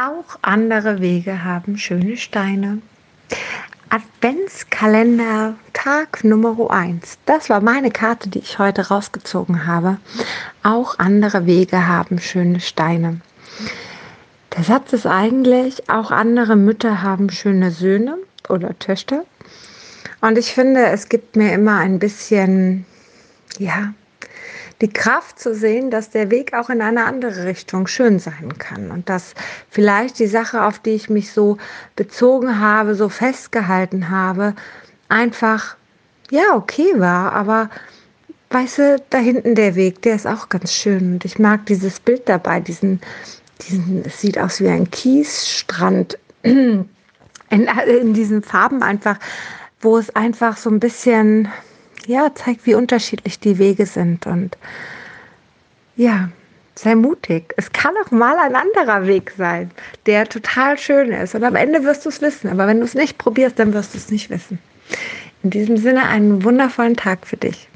Auch andere Wege haben schöne Steine. Adventskalender Tag Nummer 1. Das war meine Karte, die ich heute rausgezogen habe. Auch andere Wege haben schöne Steine. Der Satz ist eigentlich, auch andere Mütter haben schöne Söhne oder Töchter. Und ich finde, es gibt mir immer ein bisschen, ja, die Kraft zu sehen, dass der Weg auch in eine andere Richtung schön sein kann. Und dass vielleicht die Sache, auf die ich mich so bezogen habe, so festgehalten habe, einfach ja okay war, aber weißt du, da hinten der Weg, der ist auch ganz schön. Und ich mag dieses Bild dabei, diesen, diesen, es sieht aus wie ein Kiesstrand in, in diesen Farben einfach, wo es einfach so ein bisschen ja, zeigt, wie unterschiedlich die Wege sind. Und ja, sei mutig. Es kann auch mal ein anderer Weg sein, der total schön ist. Und am Ende wirst du es wissen. Aber wenn du es nicht probierst, dann wirst du es nicht wissen. In diesem Sinne einen wundervollen Tag für dich.